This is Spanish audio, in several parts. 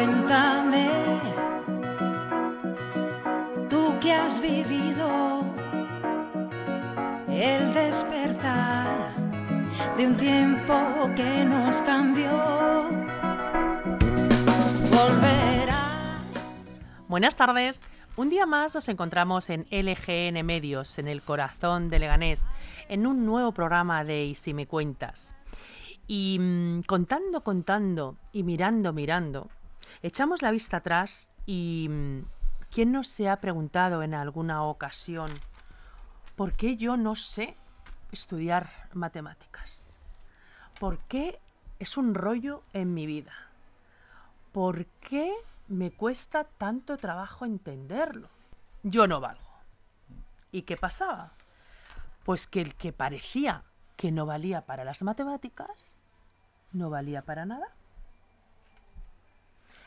Cuéntame, tú que has vivido el despertar de un tiempo que nos cambió. Volverá. Buenas tardes. Un día más nos encontramos en LGN Medios, en el corazón de Leganés, en un nuevo programa de Y si me cuentas. Y mm, contando, contando y mirando, mirando, echamos la vista atrás y mm, ¿quién nos se ha preguntado en alguna ocasión por qué yo no sé estudiar matemáticas? ¿Por qué es un rollo en mi vida? ¿Por qué me cuesta tanto trabajo entenderlo? Yo no valgo. ¿Y qué pasaba? Pues que el que parecía que no valía para las matemáticas, no valía para nada.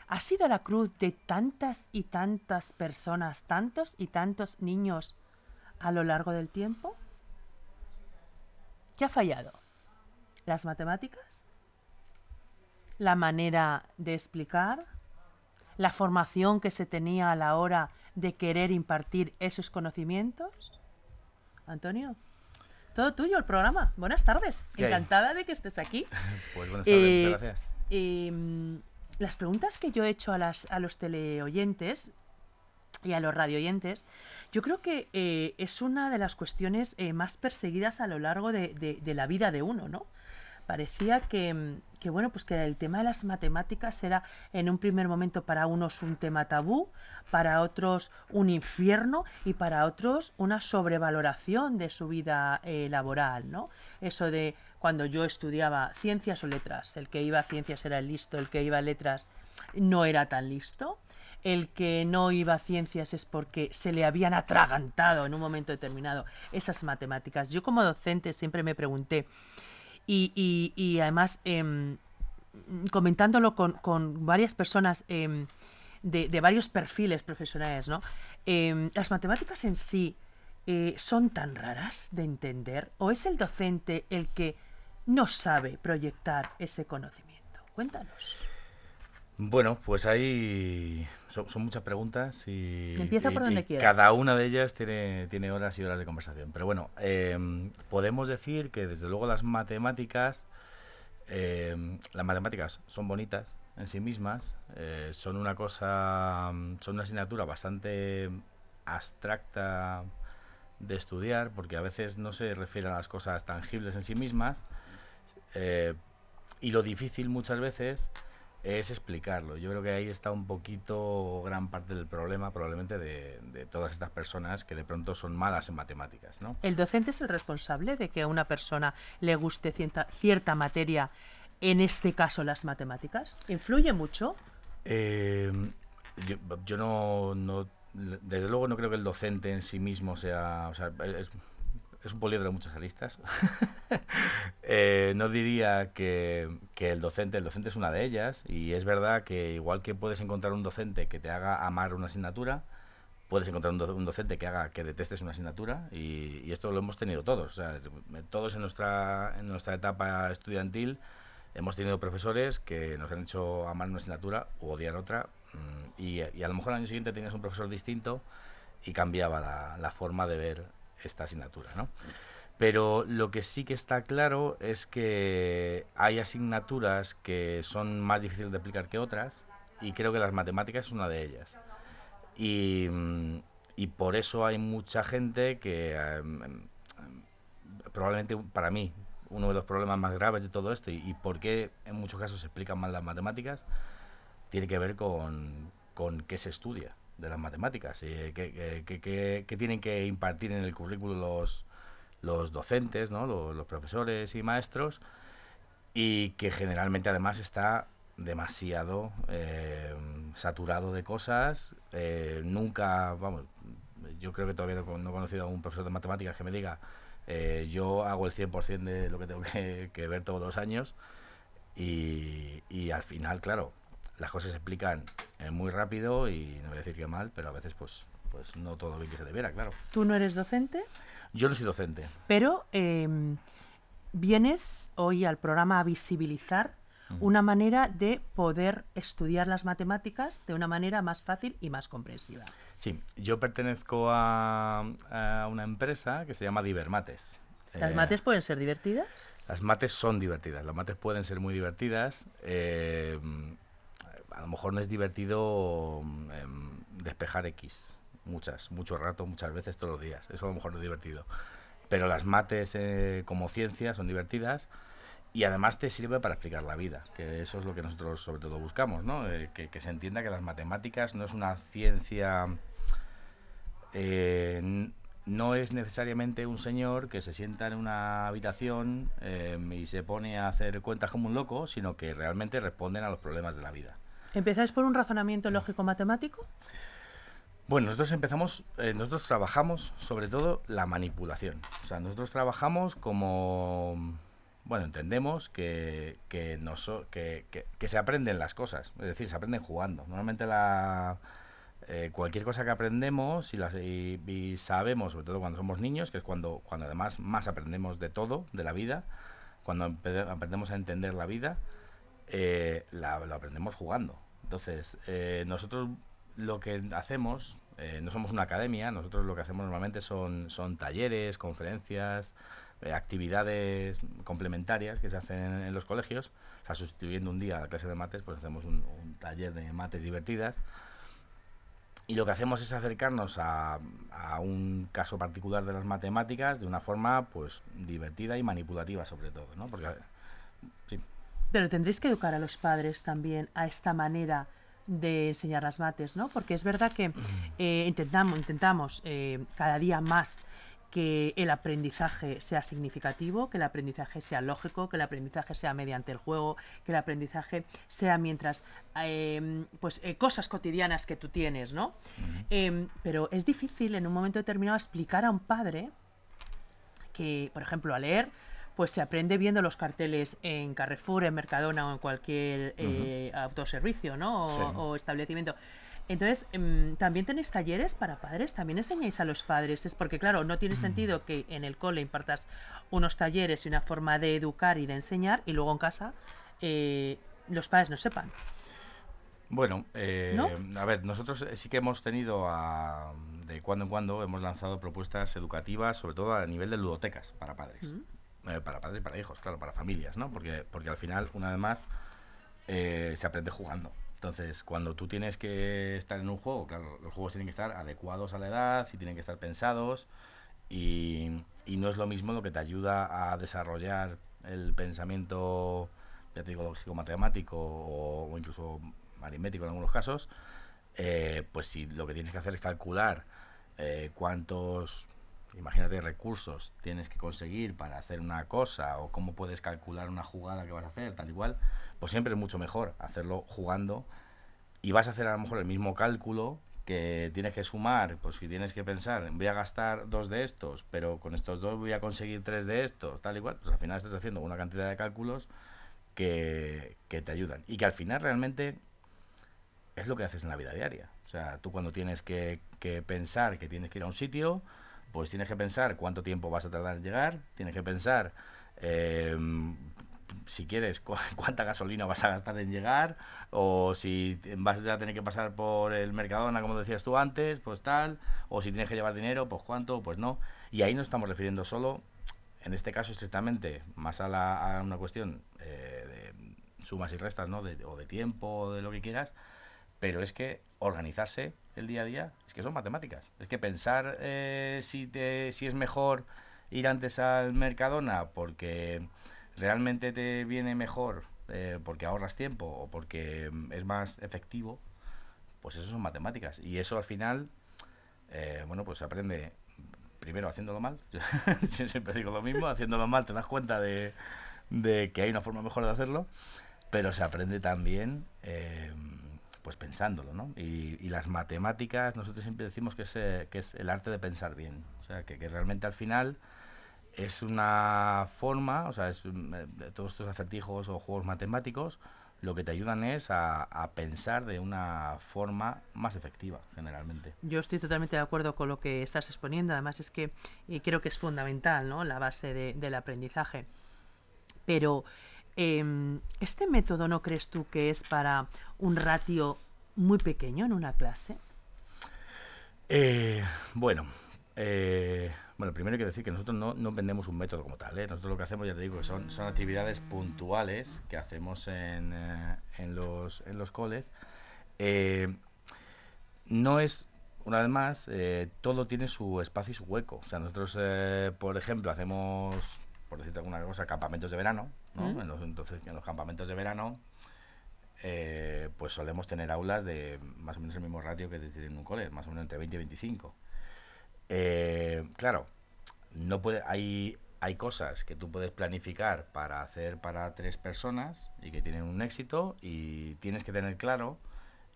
¿Ha sido la cruz de tantas y tantas personas, tantos y tantos niños a lo largo del tiempo? ¿Qué ha fallado? ¿Las matemáticas? ¿La manera de explicar? ¿La formación que se tenía a la hora de querer impartir esos conocimientos? Antonio, todo tuyo el programa. Buenas tardes. Encantada de que estés aquí. Pues buenas tardes, Eh, muchas gracias. Eh, las preguntas que yo he hecho a, las, a los teleoyentes y a los radioyentes, yo creo que eh, es una de las cuestiones eh, más perseguidas a lo largo de, de- la vida de uno, ¿no? Parecía que, que, bueno, pues que el tema de las matemáticas era en un primer momento para unos un tema tabú, para otros un infierno y para otros una sobrevaloración de su vida eh, laboral, ¿no? Eso de cuando yo estudiaba ciencias o letras, el que iba a ciencias era listo, el que iba a letras no era tan listo. El que no iba a ciencias es porque se le habían atragantado en un momento determinado esas matemáticas. Yo como docente siempre me pregunté, y, y- y además em, comentándolo con, con varias personas em, de, de varios perfiles profesionales, ¿no? Em, ¿Las matemáticas en sí eh, son tan raras de entender? ¿O es el docente el que no sabe proyectar ese conocimiento? Cuéntanos. Bueno, pues ahí son, son muchas preguntas y, Empieza por y- donde y quieras. cada una de ellas tiene, tiene horas y horas de conversación. Pero bueno, em, podemos decir que desde luego las matemáticas, em, las matemáticas son bonitas en sí mismas, eh, son una cosa, son una asignatura bastante abstracta de estudiar, porque a veces no se refiere a las cosas tangibles en sí mismas, eh, y lo difícil muchas veces es explicarlo. Yo creo que ahí está un poquito gran parte del problema probablemente de, de todas estas personas que de pronto son malas en matemáticas, ¿no? ¿El docente es el responsable de que a una persona le guste cierta, cierta materia, en este caso las matemáticas? ¿Influye mucho? Eh, yo, yo no, no- desde luego no creo que el docente en sí mismo sea, o sea, es, es un poliedro de muchas aristas. Eh, no diría que, que el docente, el docente es una de ellas y es verdad que igual que puedes encontrar un docente que te haga amar una asignatura, puedes encontrar un, do- un docente que haga que detestes una asignatura y, esto lo hemos tenido todos. O todos en nuestra, en nuestra etapa estudiantil hemos tenido profesores que nos han hecho amar una asignatura u odiar otra mm, y, a lo mejor al año siguiente tenías un profesor distinto y cambiaba la forma de ver esta asignatura, ¿no? Pero lo que sí que está claro es que hay asignaturas que son más difíciles de aplicar que otras y creo que las matemáticas es una de ellas. Y, mm, y por eso hay mucha gente que em, probablemente para mí uno de los problemas más graves de todo esto y, y por qué en muchos casos se explican mal las matemáticas tiene que ver con, con qué se estudia de las matemáticas, eh, qué tienen que impartir en el currículo los, los docentes, ¿no? los, profesores y maestros, y que generalmente además está demasiado eh, saturado de cosas. eh, nunca, vamos, yo creo que todavía no, he conocido a un profesor de matemáticas que me diga, yo hago el 100% de lo que tengo que, que ver todos los años, y, y al final, claro, las cosas se explican eh, muy rápido y no voy a decir que mal, pero a veces pues, pues no todo bien que se debiera, claro. Tú no eres docente, Yo no soy docente. pero em, vienes hoy al programa a visibilizar una manera de poder estudiar las matemáticas de una manera más fácil y más comprensiva. Sí, yo pertenezco a, a una empresa que se llama Divermates. ¿Las Eh, mates pueden ser divertidas? Las mates son divertidas, las mates pueden ser muy divertidas. eh, a lo mejor no es divertido em, despejar X muchas, mucho rato, muchas veces, todos los días. Eso a lo mejor no es divertido. Pero las mates eh, como ciencia son divertidas y además te sirve para explicar la vida, que eso es lo que nosotros sobre todo buscamos, ¿no? Eh, que, que se entienda que las matemáticas no es una ciencia... eh, no es necesariamente un señor que se sienta en una habitación eh, y se pone a hacer cuentas como un loco, sino que realmente responden a los problemas de la vida. ¿Empezáis por un razonamiento lógico-matemático? Bueno, nosotros empezamos, eh, nosotros trabajamos sobre todo la manipulación. O sea, nosotros trabajamos como, bueno, entendemos que, que, se aprenden las cosas, es decir, se aprenden jugando. Normalmente la, eh, cualquier cosa que aprendemos y, las, y, sabemos, sobre todo cuando somos niños, que es cuando, cuando además más aprendemos de todo, de la vida, cuando aprendemos a entender la vida, eh, la, lo aprendemos jugando. Entonces, eh, nosotros lo que hacemos, eh, no somos una academia, nosotros lo que hacemos normalmente son, son talleres, conferencias, eh, actividades complementarias que se hacen en, en los colegios. O sea, sustituyendo un día la clase de mates, pues hacemos un, un taller de mates divertidas. Y lo que hacemos es acercarnos a, a un caso particular de las matemáticas de una forma pues divertida y manipulativa sobre todo, ¿no? Porque sí, Pero tendréis que educar a los padres también a esta manera de enseñar las mates, ¿no? Porque es verdad que eh, intentamos, intentamos eh, cada día más que el aprendizaje sea significativo, que el aprendizaje sea lógico, que el aprendizaje sea mediante el juego, que el aprendizaje sea mientras eh, pues eh, cosas cotidianas que tú tienes, ¿no? Em, pero es difícil en un momento determinado explicar a un padre que, por ejemplo, a leer, pues se aprende viendo los carteles en Carrefour, en Mercadona o en cualquier eh, autoservicio, ¿no? O, Sí. o establecimiento. Entonces, em, también tenéis talleres para padres, también enseñáis a los padres. Es porque, claro, no tiene sentido que en el cole impartas unos talleres y una forma de educar y de enseñar y luego en casa eh, los padres no sepan. Bueno, eh, ¿No? a ver, nosotros eh, sí que hemos tenido a- de cuando en cuando hemos lanzado propuestas educativas, sobre todo a nivel de ludotecas para padres. Eh, para padres y para hijos, claro, para familias, ¿no? Porque, porque al final, una vez más, eh, se aprende jugando. Entonces, cuando tú tienes que estar en un juego, claro, los juegos tienen que estar adecuados a la edad y tienen que estar pensados y, y no es lo mismo lo que te ayuda a desarrollar el pensamiento, ya te digo, lógico-matemático o, o incluso aritmético en algunos casos, eh, pues si lo que tienes que hacer es calcular eh, cuántos, imagínate, recursos tienes que conseguir para hacer una cosa o cómo puedes calcular una jugada que vas a hacer, tal igual, pues siempre es mucho mejor hacerlo jugando y vas a hacer a lo mejor el mismo cálculo que tienes que sumar, pues si tienes que pensar, voy a gastar dos de estos, pero con estos dos voy a conseguir tres de estos, tal igual, pues al final estás haciendo una cantidad de cálculos que, te ayudan y que al final realmente es lo que haces en la vida diaria. O sea, tú cuando tienes que pensar que tienes que ir a un sitio, pues tienes que pensar cuánto tiempo vas a tardar en llegar, tienes que pensar eh, si quieres cu- cuánta gasolina vas a gastar en llegar, o si vas a tener que pasar por el Mercadona, como decías tú antes, pues tal, o si tienes que llevar dinero, pues cuánto, pues no. Y ahí nos estamos refiriendo solo, en este caso estrictamente, más a, la, a una cuestión eh, de sumas y restas, ¿no? De- o de tiempo, o de lo que quieras, pero es que organizarse el día a día es que son matemáticas. Es que pensar eh, si, te, si es mejor ir antes al Mercadona porque realmente te viene mejor, eh, porque ahorras tiempo o porque mm, es más efectivo, pues eso son matemáticas. Y eso al final, eh, bueno, pues se aprende primero haciéndolo mal. Yo siempre digo lo mismo, haciéndolo mal te das cuenta de, de que hay una forma mejor de hacerlo, pero se aprende también eh, pues pensándolo, ¿no? Y, y las matemáticas, nosotros siempre decimos que es, eh, que es el arte de pensar bien. O sea, que, que realmente al final es una forma, o sea, es, eh, todos estos acertijos o juegos matemáticos, lo que te ayudan es a, a pensar de una forma más efectiva, generalmente. Yo estoy totalmente de acuerdo con lo que estás exponiendo. Además, es que eh, creo que es fundamental, ¿no? La base de- del aprendizaje. Pero em, ¿este método no crees tú que es para un ratio muy pequeño en una clase? Eh, bueno, eh, bueno, primero hay que decir que nosotros no, vendemos un método como tal. ¿eh? Nosotros lo que hacemos, ya te digo, son, actividades puntuales que hacemos en, los, en los coles. No es, una vez más, todo tiene su espacio y su hueco. O sea, nosotros, por ejemplo, hacemos, por decirte alguna cosa, campamentos de verano. ¿No? Mm. En los- entonces, en los campamentos de verano, eh, pues solemos tener aulas de más o menos el mismo ratio que tienen un cole, más o menos entre 20 y 25. Eh, claro, no puede, hay, hay cosas que tú puedes planificar para hacer para tres personas y que tienen un éxito y tienes que tener claro,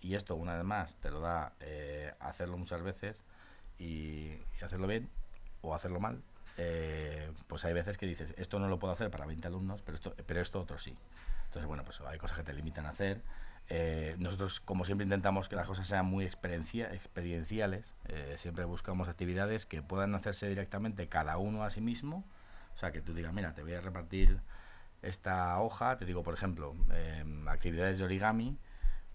y esto una vez más te lo da eh, hacerlo muchas veces y, y hacerlo bien o hacerlo mal, eh, pues hay veces que dices, esto no lo puedo hacer para 20 alumnos, pero esto, pero esto otro sí. Entonces, bueno, pues hay cosas que te limitan a hacer. Eh, nosotros, como siempre, intentamos que las cosas sean muy experiencia, experienciales. Eh, siempre buscamos actividades que puedan hacerse directamente cada uno a sí mismo. O sea, que tú digas, mira, te voy a repartir esta hoja. Te digo, por ejemplo, em, actividades de origami.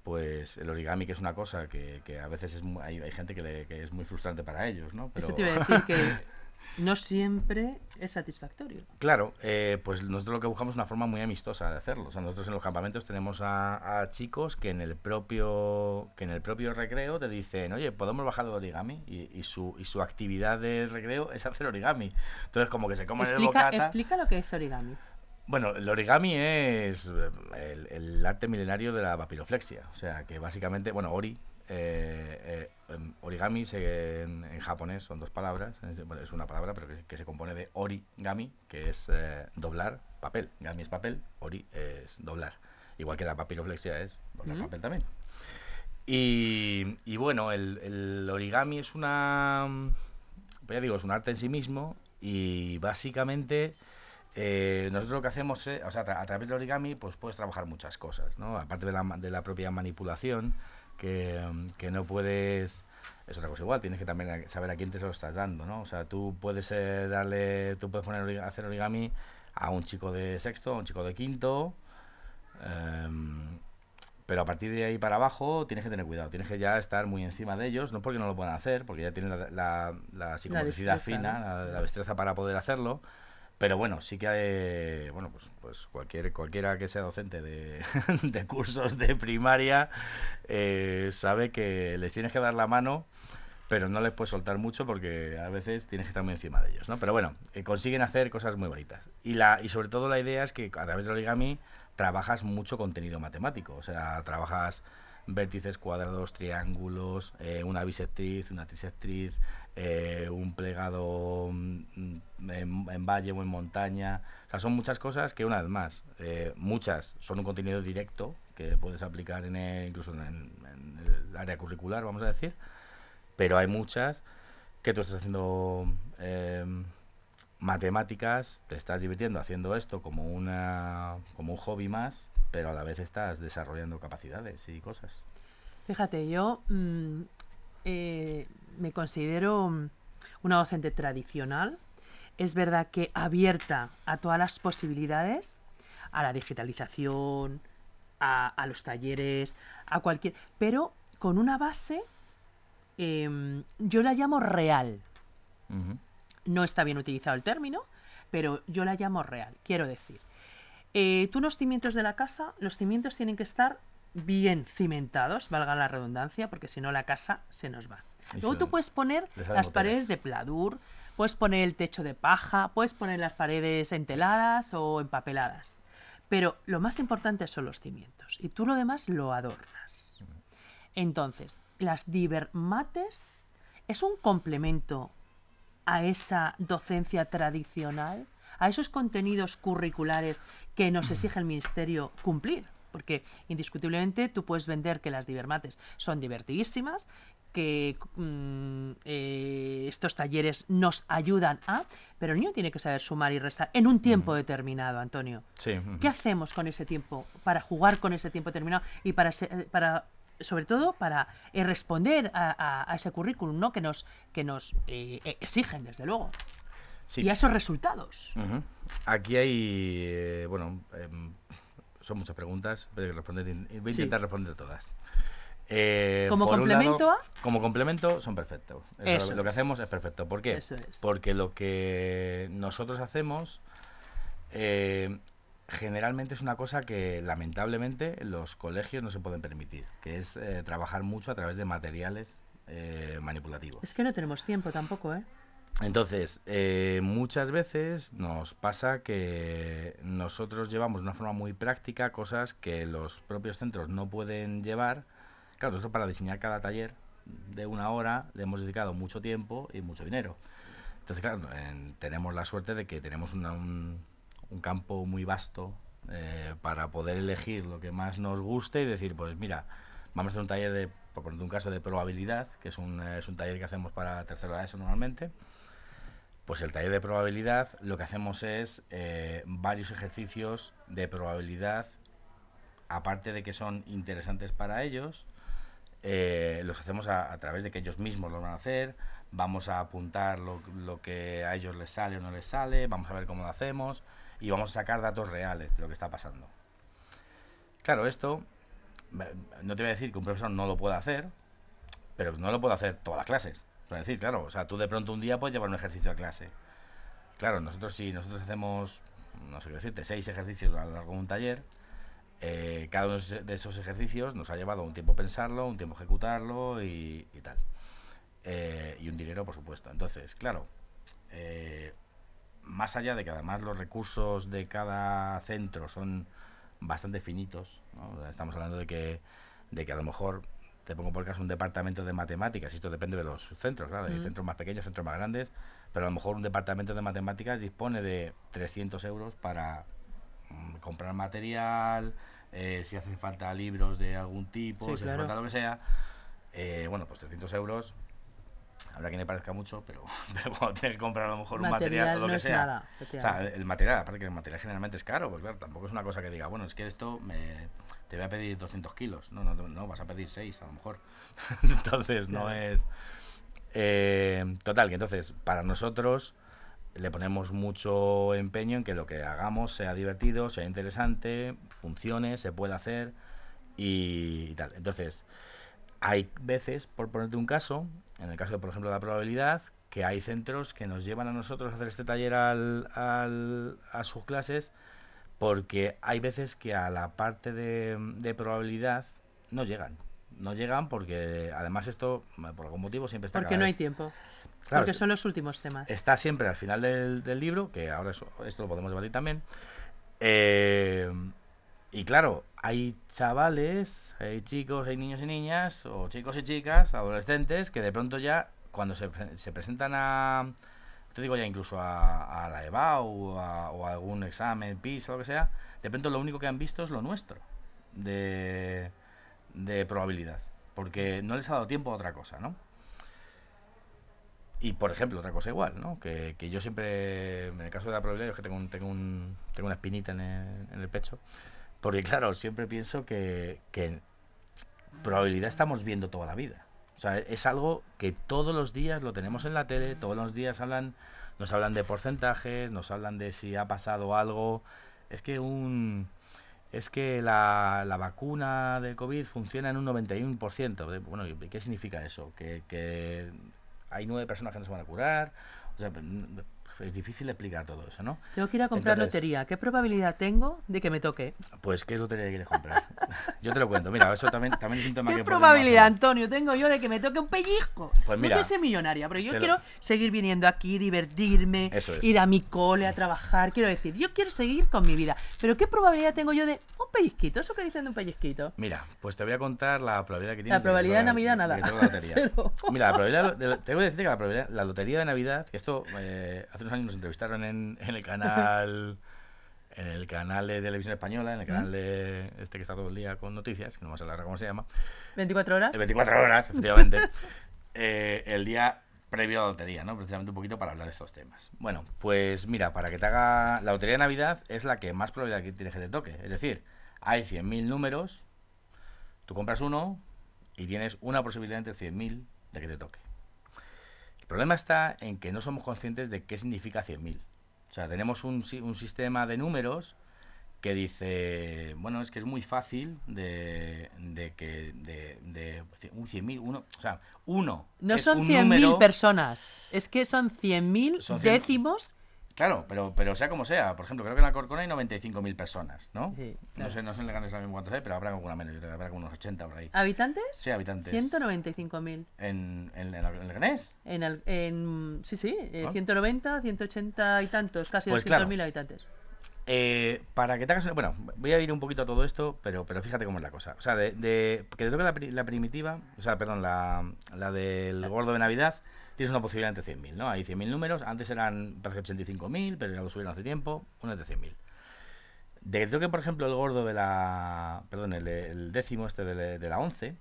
Pues el origami, que es una cosa que, que a veces es hay, hay gente que, le- que es muy frustrante para ellos, ¿no? Eso te iba a decir que no siempre es satisfactorio. Claro, eh, pues nosotros lo que buscamos es una forma muy amistosa de hacerlo. O sea, nosotros en los campamentos tenemos a, a chicos que en el propio que en el propio recreo te dicen, oye, podemos bajar el origami y, y su y su actividad de recreo es hacer origami. Entonces como que se comen el Explica, bocata. explica lo que es origami. Bueno, el origami es eh, el, el arte milenario de la papiroflexia. O sea, que básicamente, bueno, ori, eh, eh, origami se- en, en japonés son dos palabras. Es, bueno, es una palabra, pero que, que se compone de origami, que es eh, doblar papel. Gami es papel, ori es doblar. Igual que la papiroflexia es doblar Mm. papel también. Y, y bueno, el, el origami es una. pues ya digo, es un arte en sí mismo y básicamente. eh, nosotros lo que hacemos, es, o sea, a través del origami, pues puedes trabajar muchas cosas, ¿no? Aparte de la, de la propia manipulación, que, que no puedes, es otra cosa igual, tienes que también saber a quién te lo estás dando, ¿no? O sea, tú puedes eh, darle, tú puedes poner, hacer origami a un chico de sexto, a un chico de quinto, em, pero a partir de ahí para abajo tienes que tener cuidado, tienes que ya estar muy encima de ellos, no porque no lo puedan hacer, porque ya tienen la, la, la psicomotricidad fina, ¿no? la, la destreza para poder hacerlo, pero bueno, sí que bueno, pues, pues cualquier, cualquiera que sea docente de, de cursos de primaria eh, sabe que les tienes que dar la mano, pero no les puedes soltar mucho porque a veces tienes que estar muy encima de ellos, ¿no? Pero bueno, eh, consiguen hacer cosas muy bonitas. Y, la, y sobre todo la idea es que a través del origami trabajas mucho contenido matemático, o sea, trabajas vértices, cuadrados, triángulos, eh, una bisectriz, una trisectriz, eh, un plegado mm, en, en valle o en montaña. O sea, son muchas cosas que una vez más, eh, muchas son un contenido directo que puedes aplicar en el- incluso en, el área curricular, vamos a decir, pero hay muchas que tú estás haciendo eh, matemáticas, te estás divirtiendo haciendo esto como una como un hobby más, pero a la vez estás desarrollando capacidades y cosas. Fíjate, yo mm, eh, me considero mm, una docente tradicional. Es verdad que abierta a todas las posibilidades, a la digitalización, a, a los talleres, a cualquier. Pero con una base, em, yo la llamo real. No está bien utilizado el término, pero yo la llamo real. Quiero decir, eh, tú los cimientos de la casa, los cimientos tienen que estar bien cimentados, valga la redundancia, porque si no la casa se nos va. Luego tú puedes poner las paredes de pladur, puedes poner el techo de paja, puedes poner las paredes enteladas o empapeladas. Pero lo más importante son los cimientos y tú lo demás lo adornas. Entonces, las divermates es un complemento a esa docencia tradicional, a esos contenidos curriculares que nos exige el Ministerio cumplir. Porque indiscutiblemente tú puedes vender que las divermates son divertidísimas, que mm, eh, estos talleres nos ayudan a, pero el niño tiene que saber sumar y restar en un tiempo determinado, Antonio. Sí. ¿Qué hacemos con ese tiempo para jugar con ese tiempo determinado y para, eh, para sobre todo para eh, responder a, a- a ese currículum ¿no? que nos, que nos eh, eh, exigen, desde luego, Sí. y a esos resultados? Aquí hay, bueno, em, son muchas preguntas, voy a, responder, voy a intentar responder todas. Eh, como complemento a... Como complemento son perfectos. lo que hacemos es perfecto. ¿Por qué? Porque lo que nosotros hacemos eh, generalmente es una cosa que lamentablemente los colegios no se pueden permitir, que es eh, trabajar mucho a través de materiales manipulativos. Es que no tenemos tiempo tampoco, ¿eh? Entonces, muchas veces nos pasa que nosotros llevamos de una forma muy práctica cosas que los propios centros no pueden llevar Claro, nosotros para diseñar cada taller de una hora le hemos dedicado mucho tiempo y mucho dinero. Entonces, claro, tenemos la suerte de que tenemos un, campo muy vasto eh, para poder elegir lo que más nos guste y decir, pues mira, vamos a hacer un taller de, por poner un caso, de probabilidad, que es un, es un taller que hacemos para tercera edad normalmente. Pues el taller de probabilidad lo que hacemos es eh, varios ejercicios de probabilidad, aparte de que son interesantes para ellos, eh, los hacemos a, través de que ellos mismos lo van a hacer, vamos a apuntar lo, que a ellos les sale o no les sale, vamos a ver cómo lo hacemos y vamos a sacar datos reales de lo que está pasando. Claro, esto no te voy a decir que un profesor no lo pueda hacer, pero no lo puede hacer todas las clases. Es decir, claro, o sea, tú de pronto un día puedes llevar un ejercicio a clase. Claro, nosotros si nosotros hacemos, no sé qué decirte, seis ejercicios a lo largo de un taller, eh, cada uno de esos ejercicios nos ha llevado un tiempo pensarlo, un tiempo ejecutarlo y, tal. Eh, y un dinero, por supuesto. Entonces, claro, eh, más allá de que además los recursos de cada centro son bastante finitos, estamos hablando de que, de que a lo mejor, te pongo por caso un departamento de matemáticas, y esto depende de los centros, claro, hay centros más pequeños, centros más grandes, pero a lo mejor un departamento de matemáticas dispone de 300 euros para mm, comprar material, eh, si hacen falta libros de algún tipo, si hace falta lo que sea, eh, bueno, pues 300 euros, habrá quien le parezca mucho, pero, pero cuando tiene que comprar a lo mejor un material o lo que sea. o sea, el material, aparte que el material generalmente es caro, pues claro, tampoco es una cosa que diga, bueno, es que esto me, te voy a pedir 200 kilos. No, no, no, vas a pedir 6 a lo mejor. entonces no es... Eh, total, que entonces para nosotros le ponemos mucho empeño en que lo que hagamos sea divertido, sea interesante, funcione, se pueda hacer y, tal. Entonces, hay veces, por ponerte un caso, en el caso, de, por ejemplo, de la probabilidad, que hay centros que nos llevan a nosotros a hacer este taller al, a sus clases porque hay veces que a la parte de, de probabilidad no llegan. No llegan porque además esto, por algún motivo, siempre está... Porque no hay tiempo. Porque son los últimos temas. Está siempre al final del, libro, que ahora esto lo podemos debatir también. Eh, y claro, hay chavales, hay chicos, hay niños y niñas, o chicos y chicas, adolescentes, que de pronto ya, cuando se, presentan a, te digo ya incluso a, la EVA o a, algún examen, PIS o lo que sea, de pronto lo único que han visto es lo nuestro de, de probabilidad, porque no les ha dado tiempo a otra cosa, ¿no? Y, por ejemplo, otra cosa igual, ¿no? Que, que yo siempre, en el caso de la probabilidad, yo que tengo, un, tengo, un, tengo una espinita en el, en el pecho, porque claro, siempre pienso que, que probabilidad estamos viendo toda la vida. O sea, es algo que todos los días lo tenemos en la tele, todos los días hablan, nos hablan de porcentajes, nos hablan de si ha pasado algo. Es que un es que la, la vacuna de COVID funciona en un 91%. Bueno, ¿qué significa eso? Que, que hay nueve personas que no se van a curar. Es difícil explicar todo eso, ¿no? Tengo que ir a comprar lotería. ¿Qué probabilidad tengo de que me toque? Pues, ¿qué lotería quieres comprar? yo te lo cuento. Mira, eso también, también es un tema ¿Qué probabilidad, Antonio, tengo yo de que me toque un pellizco? Pues mira. No sea millonaria, pero yo quiero seguir viniendo aquí, divertirme, ir a mi cole a trabajar. Quiero decir, yo quiero seguir con mi vida. Pero ¿qué probabilidad tengo yo de un pellizquito? ¿Eso que dicen de un pellizquito? Mira, pues te voy a contar la probabilidad que tienes. La probabilidad de, Navidad, nada. Mira, la probabilidad, te voy a decir que la, probabilidad, la lotería de Navidad, que esto eh, hace unos años nos entrevistaron en, el canal en el canal de televisión española, en el canal de este que está todo el día con noticias, que no vamos a hablar cómo se llama. 24 horas. 24 horas, efectivamente. Eh, el día previo a la lotería, ¿no? Precisamente un poquito para hablar de estos temas. Bueno, pues mira, para que te haga... La lotería de Navidad es la que más probabilidad que tienes que te toque. Es decir, hay 100.000 números, tú compras uno y tienes una posibilidad entre 100.000 de que te toque. El problema está en que no somos conscientes de qué significa 100.000. O sea, tenemos un, un, sistema de números que dice, bueno, es que es muy fácil de, de que de, de un 100.000, uno, o sea, uno No son un 100.000 número- personas, es que son 100.000 Son 100.000. décimos. Claro, pero, pero sea como sea, por ejemplo, creo que en Alcorcón hay 95.000 personas, ¿no? Sí, No claro. sé, no sé en Leganés mismo cuántos hay, pero habrá alguna menos, yo creo que habrá como unos 80 por ahí. ¿Habitantes? Sí, habitantes. 195.000. ¿En, en, en Leganés? En, el- en, sí, sí, eh, Ah. 190, 180 y tantos, casi Pues 200.000 claro. habitantes. Eh, para que te hagas Bueno, voy a ir un poquito a todo esto, pero, pero fíjate cómo es la cosa. O sea, de, de- que te toque la, la primitiva, o sea, perdón, la, la del gordo de Navidad, tienes una posibilidad entre 100.000, ¿no? Hay 100.000 números, antes eran, parece que 85.000, pero ya lo subieron hace tiempo, uno entre 100.000. De que te toque, por ejemplo, el gordo de la... Perdón, el, décimo este de, la- de la 11,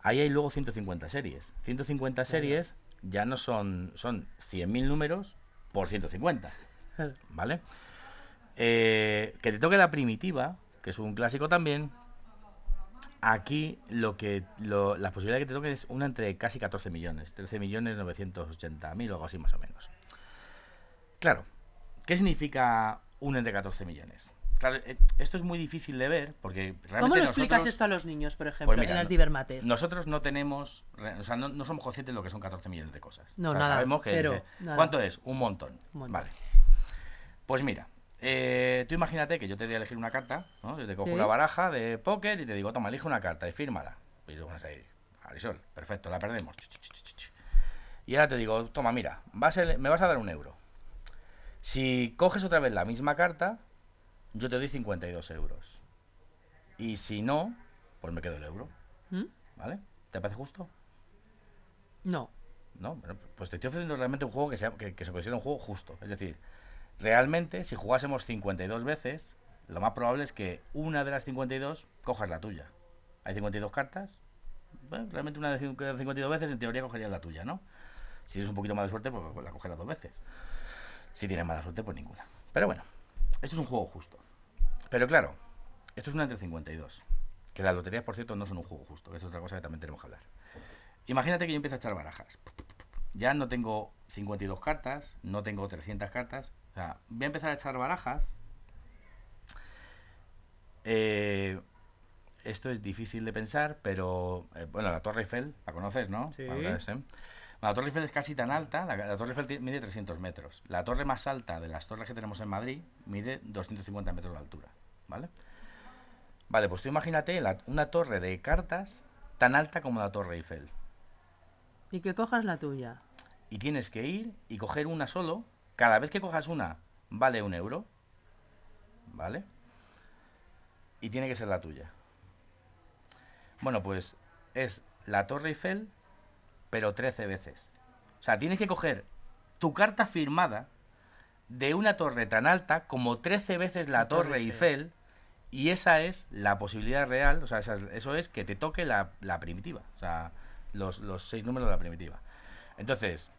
ahí hay luego 150 series. 150 series ya no son... Son 100.000 números por 150. ¿Vale? Eh, que te toque la primitiva, que es un clásico también. Aquí lo que lo- la posibilidad de que te toque es una entre casi 14 millones, 13 millones 980 mil o algo así más o menos. Claro, ¿qué significa un entre 14 millones? Claro, eh, esto es muy difícil de ver porque realmente ¿Cómo lo explicas esto a los niños, por ejemplo, Pues mira, en las divermates? nosotros no tenemos, o sea, no, no somos conscientes de lo que son 14 millones de cosas. No, O sea, nada, Sabemos que cero, dice, nada. ¿cuánto es? Un montón. Un montón. Vale. Pues mira, eh, tú imagínate que yo te doy a elegir una carta, ¿no? Yo te cojo Sí. una baraja de póker y te digo, toma, elige una carta y fírmala. Y tú pones ahí, perfecto, la perdemos. Y ahora te digo, toma, mira, vas a ele- me vas a dar un euro. Si coges otra vez la misma carta, yo te doy 52 euros. Y si no, pues me quedo el euro. ¿Mm? ¿Vale? ¿Te parece justo? No. No, bueno, pues te estoy ofreciendo realmente un juego que, sea, que, que se considera un juego justo. Es decir, realmente, si jugásemos 52 veces, lo más probable es que una de las 52 cojas la tuya. Hay 52 cartas. Bueno, realmente una de cincu- 52 veces, en teoría, cogerías la tuya, ¿no? Si tienes un poquito más de suerte, pues la cogerás dos veces. Si tienes mala suerte, pues ninguna. Pero bueno, esto es un juego justo. Pero claro, esto es una entre 52. Que las loterías, por cierto, no son un juego justo. es otra cosa que también tenemos que hablar. Imagínate que yo empiezo a echar barajas. Ya no tengo 52 cartas, no tengo 300 cartas. O sea, voy a empezar a echar barajas. Eh, esto es difícil de pensar, pero eh, bueno, la Torre Eiffel, la conoces, ¿no? Sí. La Torre Eiffel es casi tan alta, la, la Torre Eiffel mide 300 metros. La torre más alta de las torres que tenemos en Madrid mide 250 metros de altura, ¿vale? Vale, pues tú imagínate la- una torre de cartas tan alta como la Torre Eiffel. Y que cojas la tuya. Y tienes que ir y coger una solo. Cada vez que cojas una, vale un euro. ¿Vale? Y tiene que ser la tuya. Bueno, pues es la Torre Eiffel, pero 13 veces. O sea, tienes que coger tu carta firmada de una torre tan alta como 13 veces la La Torre Torre Eiffel. Eiffel. Y esa es la posibilidad real, o sea, eso es que te toque la, la primitiva. O sea, los, los seis números de la primitiva. Entonces,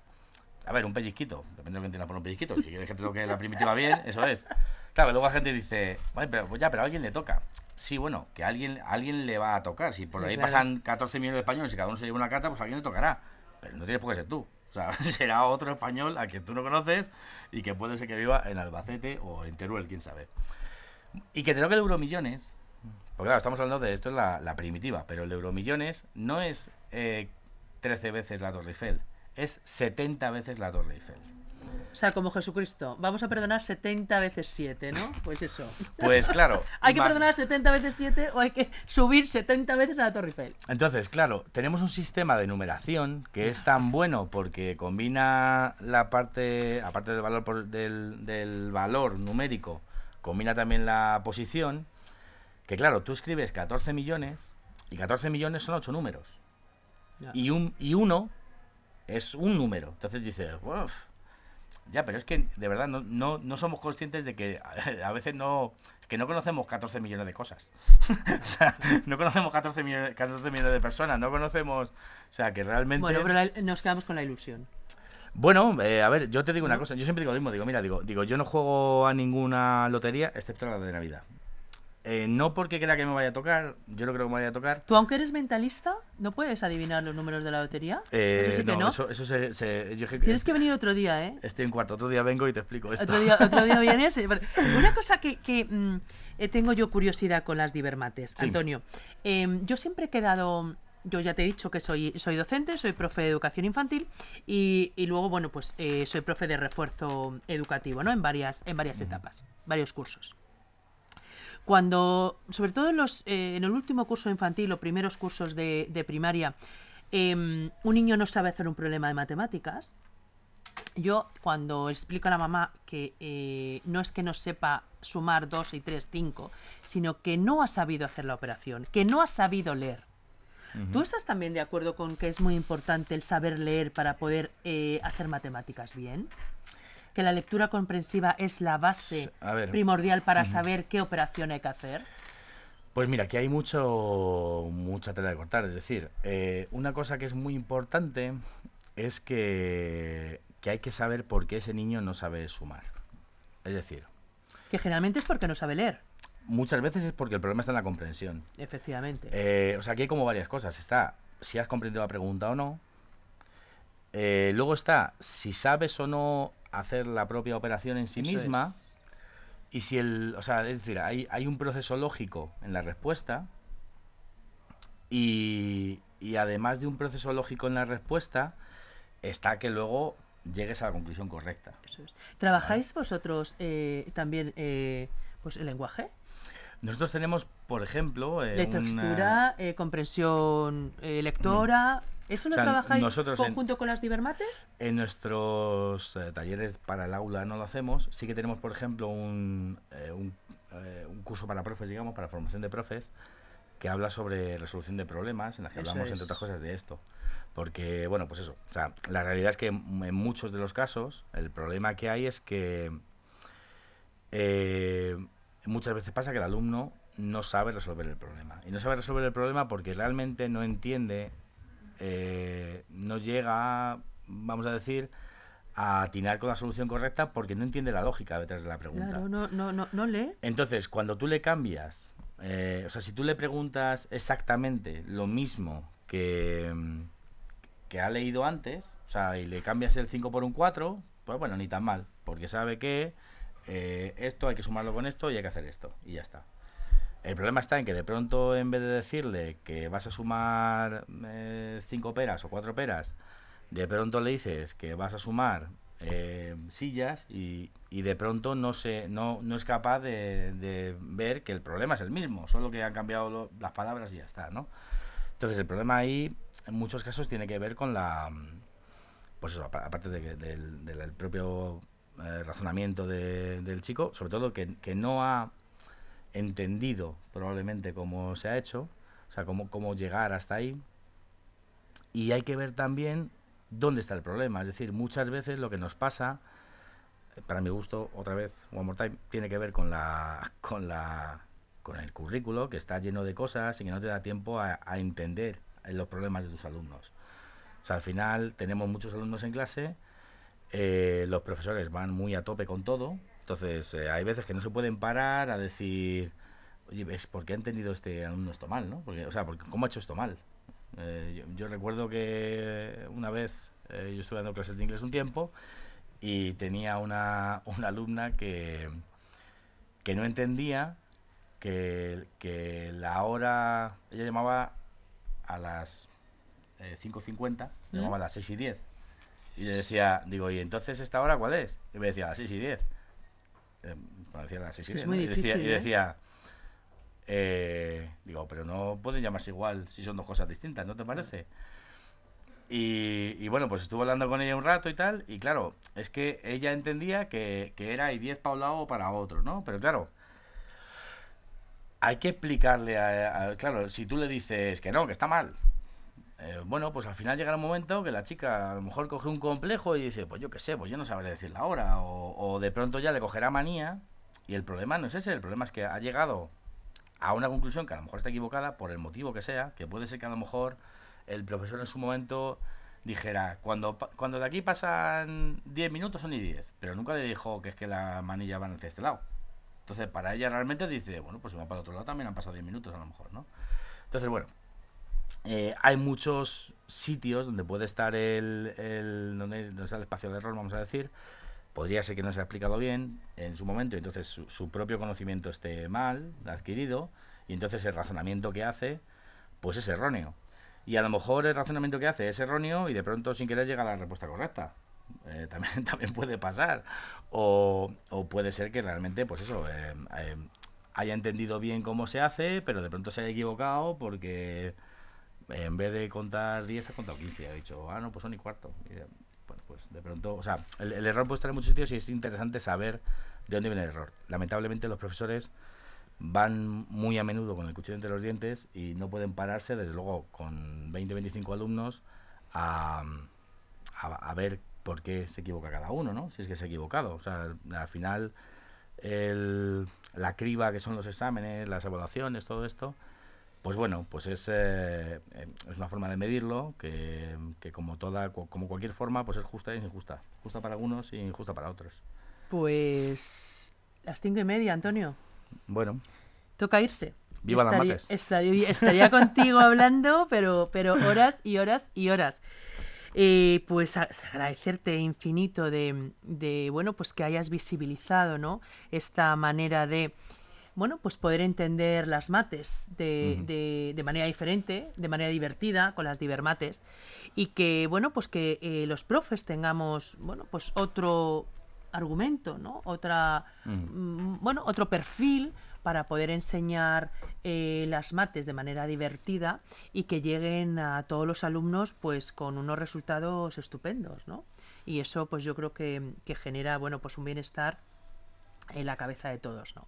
a ver, un pellizquito, depende de lo que entiendas por un pellizquito. Si quieres que te toque la primitiva bien, eso es. Claro, luego la gente dice, "Vale, pero ya, pero a alguien le toca. Sí, bueno, que a alguien, a alguien le va a tocar. Si por Sí, ahí claro. pasan 14 millones de españoles y cada uno se lleva una carta, pues a alguien le tocará. Pero no tienes por qué ser tú. O sea, será otro español a quien tú no conoces y que puede ser que viva en Albacete o en Teruel, quién sabe. Y que te toque el Euromillones. Porque claro, estamos hablando de esto es la, la primitiva, pero el Euromillones no es eh, 13 veces la Torre Eiffel, es 70 veces la Torre Eiffel. O sea, como Jesucristo. Vamos a perdonar 70 veces 7, ¿no? Pues eso. Pues claro. ¿Hay que perdonar 70 veces 7 o hay que subir 70 veces a la Torre Eiffel? Entonces, claro, tenemos un sistema de numeración que es tan bueno porque combina la parte, aparte del valor por- del, del valor numérico, combina también la posición, que claro, tú escribes 14 millones y 14 millones son 8 números. Y, un, y uno es un número. Entonces dices, "Uf, ya, pero es que de verdad no, no, no somos conscientes de que a, veces no, que no conocemos 14 millones de cosas. o sea, no conocemos 14 millones, 14 millones de personas, no conocemos, o sea, que realmente... Bueno, pero la- nos quedamos con la ilusión. Bueno, eh, a ver, yo te digo una cosa, yo siempre digo lo mismo, digo, mira, digo, digo, yo no juego a ninguna lotería excepto la de Navidad. Eh, no porque crea que me vaya a tocar, yo no creo que me vaya a tocar. ¿Tú, aunque eres mentalista, no puedes adivinar los números de la lotería? Eh, Eso sí que no, eso, eso se, se- yo que- Tienes que venir otro día, ¿eh? Estoy en cuarto, otro día vengo y te explico esto. Otro día, otro día vienes. eh. Una cosa que, que, mm, eh, tengo yo curiosidad con las divermates, Sí. Antonio. Em, yo siempre he quedado. Yo ya te he dicho que soy, soy docente, soy profe de educación infantil y, y luego, bueno, pues eh, soy profe de refuerzo educativo, ¿no? En varias, en varias etapas, varios cursos. Cuando, sobre todo en, los, eh, en el último curso infantil o primeros cursos de, de primaria, em, un niño no sabe hacer un problema de matemáticas, yo cuando explico a la mamá que eh, no es que no sepa sumar 2 y 3, 5, sino que no ha sabido hacer la operación, que no ha sabido leer. ¿Tú estás también de acuerdo con que es muy importante el saber leer para poder eh, hacer matemáticas bien? Que la lectura comprensiva es la base primordial para saber qué operación hay que hacer. Pues mira, aquí hay mucho, mucha tela de cortar. Es decir, eh, una cosa que es muy importante es que, que hay que saber por qué ese niño no sabe sumar. Es decir, Que generalmente es porque no sabe leer, muchas veces es porque el problema está en la comprensión. efectivamente. Eh, o sea, aquí hay como varias cosas. Está si has comprendido la pregunta o no. Eh, luego está si sabes o no hacer la propia operación en sí Eso misma. es. Y si el. O sea, es decir, hay, hay un proceso lógico en la respuesta. Y, y además de un proceso lógico en la respuesta, está que luego llegues a la conclusión correcta. Eso es. ¿Trabajáis vosotros eh, también eh, pues el lenguaje? Nosotros tenemos, por ejemplo. eh, una- Lectoescritura, eh, comprensión eh, lectora. ¿Eso lo O sea, trabajáis nosotros en- conjunto con las divermates? En nuestros eh, talleres para el aula no lo hacemos. Sí que tenemos, por ejemplo, un, eh, un, eh, un curso para profes, digamos, para formación de profes, que habla sobre resolución de problemas, en la que Eso hablamos, es. entre otras cosas, de esto. Porque, bueno, pues eso. O sea, la realidad es que en en muchos de los casos, el problema que hay es que eh, muchas veces pasa que el alumno no sabe resolver el problema. Y no sabe resolver el problema porque realmente no entiende, eh, no llega, vamos a decir, a atinar con la solución correcta porque no entiende la lógica detrás de la pregunta. Claro, no, no, no, no lee. Entonces, cuando tú le cambias, eh, o sea, si tú le preguntas exactamente lo mismo que, mm, que ha leído antes, o sea, y le cambias el 5 por un 4, pues bueno, ni tan mal, porque sabe que eh, esto hay que sumarlo con esto y hay que hacer esto, y ya está. El problema está en que de pronto, en vez de decirle que vas a sumar 5 peras o 4 peras, de pronto le dices que vas a sumar eh, sillas y, y de pronto no se no, no es capaz de, de ver que el problema es el mismo, solo que han cambiado las palabras y ya está, ¿no? Entonces el problema ahí, en muchos casos, tiene que ver con la... Pues eso, apa- aparte del, propio eh, razonamiento de- del chico, sobre todo que, que no ha entendido probablemente cómo se ha hecho, o sea, cómo, cómo llegar hasta ahí. Y hay que ver también dónde está el problema. Es decir, muchas veces lo que nos pasa, para mi gusto, otra vez, one more time, tiene que ver con la, con la, con el currículo que está lleno de cosas y que no te da tiempo a, entender los problemas de tus alumnos. O sea, al final tenemos muchos alumnos en clase, eh, los profesores van muy a tope con todo, entonces eh, hay veces que no se pueden parar a decir, oye, ¿ves por qué ha entendido este alumno esto mal? ¿no? Porque, o sea, porque, ¿cómo ha hecho esto mal? Eh, yo, yo recuerdo que una vez eh, yo estuve dando clases de inglés un tiempo y tenía una, una alumna que, que no entendía que, que la hora, ella llamaba a las eh, 5.50, ¿Mm? llamaba a las 6 y 10. Y le decía, digo, ¿y entonces esta hora cuál es? Y me decía, a las 6 y 10. Eh, me decía a las 6 y Es 10. muy y decía, y ¿eh? decía eh, digo, pero no pueden llamarse igual si son dos cosas distintas, ¿no te parece? Y, y bueno, pues estuve hablando con ella un rato y tal, y claro, es que ella entendía que, que era y 10 para un lado o para otro, ¿no? Pero claro, hay que explicarle a, a- Claro, si tú le dices que no, que está mal, eh, bueno, pues al final llegará un momento que la chica a lo mejor coge un complejo y dice, pues yo qué sé, pues yo no sabré decir la hora, o, o de pronto ya le cogerá manía, y el problema no es ese, el problema es que ha llegado a una conclusión que a lo mejor está equivocada por el motivo que sea, que puede ser que a lo mejor el profesor en su momento dijera, cuando, cuando de aquí pasan 10 minutos son y 10, pero nunca le dijo que es que la manilla va hacia este lado. Entonces, para ella realmente dice, bueno, pues si va para otro lado también han pasado 10 minutos a lo mejor, ¿no? Entonces, bueno, eh, hay muchos sitios donde puede estar el, el donde, está el espacio de error, vamos a decir. Podría ser que no se ha explicado bien en su momento, y entonces su, propio conocimiento esté mal, adquirido, y entonces el razonamiento que hace, pues es erróneo. Y a lo mejor el razonamiento que hace es erróneo y de pronto sin querer llega a la respuesta correcta. Eh, también, también puede pasar. O, o, puede ser que realmente, pues eso, eh, haya entendido bien cómo se hace, pero de pronto se haya equivocado porque en vez de contar 10 ha contado 15. Ha dicho, ah, no, pues son y cuarto. bueno, pues de pronto, o sea, el, error puede estar en muchos sitios y es interesante saber de dónde viene el error. Lamentablemente los profesores van muy a menudo con el cuchillo entre los dientes y no pueden pararse, desde luego, con 20, 25 alumnos a, a, ver por qué se equivoca cada uno, ¿no? Si es que se ha equivocado. O sea, al final, el, la criba que son los exámenes, las evaluaciones, todo esto, pues bueno, pues es, eh, es una forma de medirlo que, como toda, como cualquier forma, pues es justa y injusta. Justa para algunos y injusta para otros. Pues las cinco y media, Antonio. Bueno. Toca irse. Viva estaría, las Estaría, estaría contigo hablando, pero, pero horas y horas y horas. Eh, pues agradecerte infinito de, de, bueno, pues que hayas visibilizado, ¿no? Esta manera de bueno, pues poder entender las mates de, de, manera diferente, de manera divertida, con las divermates, y que, bueno, pues que eh, los profes tengamos, bueno, pues otro argumento, ¿no? Otra, mm, bueno, otro perfil para poder enseñar eh, las mates de manera divertida y que lleguen a todos los alumnos pues con unos resultados estupendos, ¿no? Y eso pues yo creo que, que genera, bueno, pues un bienestar en la cabeza de todos, ¿no?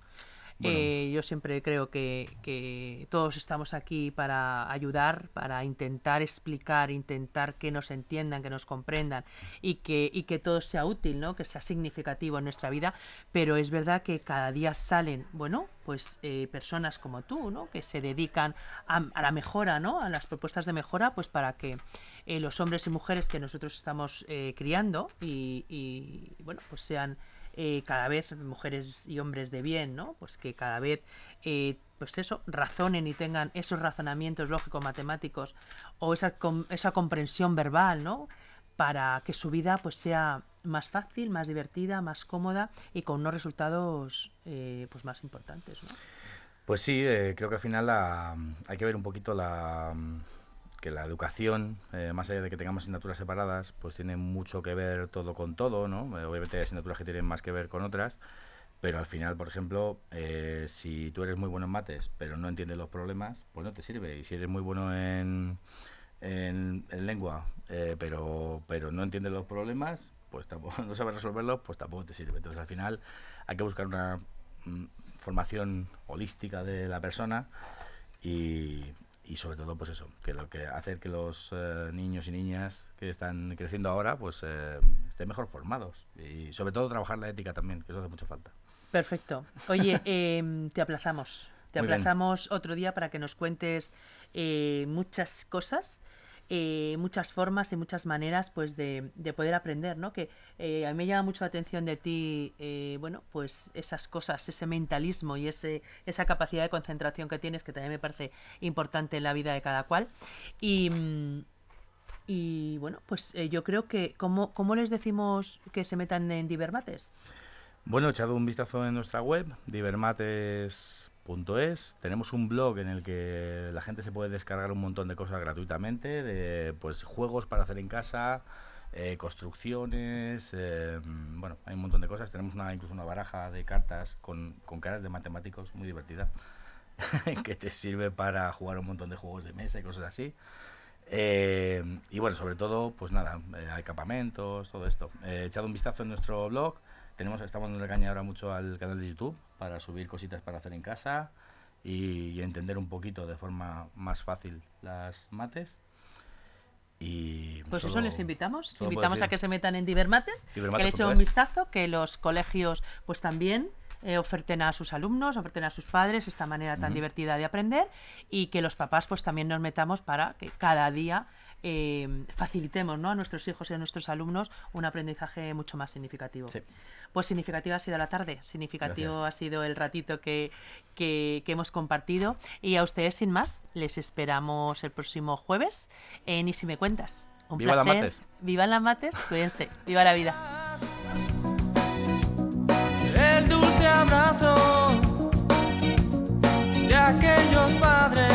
Eh, yo siempre creo que, todos estamos aquí para ayudar, para intentar explicar, intentar que nos entiendan, que nos comprendan y que, todo sea útil, ¿no? que sea significativo en nuestra vida. Pero es verdad que cada día salen, bueno, pues eh, personas como tú, ¿no? que se dedican a, la mejora, ¿no? a las propuestas de mejora, pues para que eh, los hombres y mujeres que nosotros estamos criando y, y, bueno, pues sean eh, cada vez mujeres y hombres de bien, ¿no? Pues que cada vez, eh, pues eso, razonen y tengan esos razonamientos lógicos, matemáticos o esa, esa comprensión verbal, ¿no? Para que su vida pues sea más fácil, más divertida, más cómoda y con unos resultados eh, pues más importantes, ¿no? Pues sí, creo que al final hay que ver un poquito la que la educación, eh, más allá de que tengamos asignaturas separadas, pues tiene mucho que ver todo con todo, ¿no? Eh, obviamente hay asignaturas que tienen más que ver con otras, pero al final, por ejemplo, eh, si tú eres muy bueno en mates, pero no entiendes los problemas, pues no te sirve. Y si eres muy bueno en, en, lengua, pero, pero no entiendes los problemas, pues tampoco, no sabes resolverlos, pues tampoco te sirve. Entonces, al final, hay que buscar una mm, formación holística de la persona y, y sobre todo pues eso que lo que hacer que los eh, niños y niñas que están creciendo ahora pues eh, estén mejor formados y sobre todo trabajar la ética también que eso hace mucha falta. Perfecto. Oye em, te aplazamos. Te aplazamos otro día para que nos cuentes eh, muchas cosas eh, muchas formas y muchas maneras pues de, de poder aprender, ¿no? Que eh, a mí me llama mucho la atención de ti, eh, bueno, pues esas cosas, ese mentalismo y ese, esa capacidad de concentración que tienes, que también me parece importante en la vida de cada cual. Y, y bueno, pues yo creo que, ¿cómo, ¿cómo les decimos que se metan en Divermates? Bueno, echado un vistazo en nuestra web, divermates es. Tenemos un blog en el que la gente se puede descargar un montón de cosas gratuitamente, de pues juegos para hacer en casa, eh, construcciones, eh, bueno, hay un montón de cosas. Tenemos una, incluso una baraja de cartas con, con caras de matemáticos muy divertida, que te sirve para jugar un montón de juegos de mesa y cosas así. Eh, y bueno, sobre todo, pues nada, hay campamentos, todo esto. he echado un vistazo en nuestro blog tenemos, estamos dando caña ahora mucho al canal de YouTube para subir cositas para hacer en casa y, entender un poquito de forma más fácil las mates. Y pues eso les invitamos, invitamos a que se metan en Divermates, que le echen un vistazo, que los colegios pues también eh, oferten a sus alumnos, oferten a sus padres esta manera tan divertida de aprender y que los papás pues también nos metamos para que cada día eh, facilitemos ¿no? a nuestros hijos y a nuestros alumnos un aprendizaje mucho más significativo. Sí. Pues significativa ha sido la tarde, significativo Gracias. ha sido el ratito que, que- que hemos compartido. Y a ustedes, sin más, les esperamos el próximo jueves en Y si me cuentas. Un ¡Viva las placer. mates! ¡Viva las mates! Cuídense. ¡Viva la vida! el dulce abrazo de aquellos padres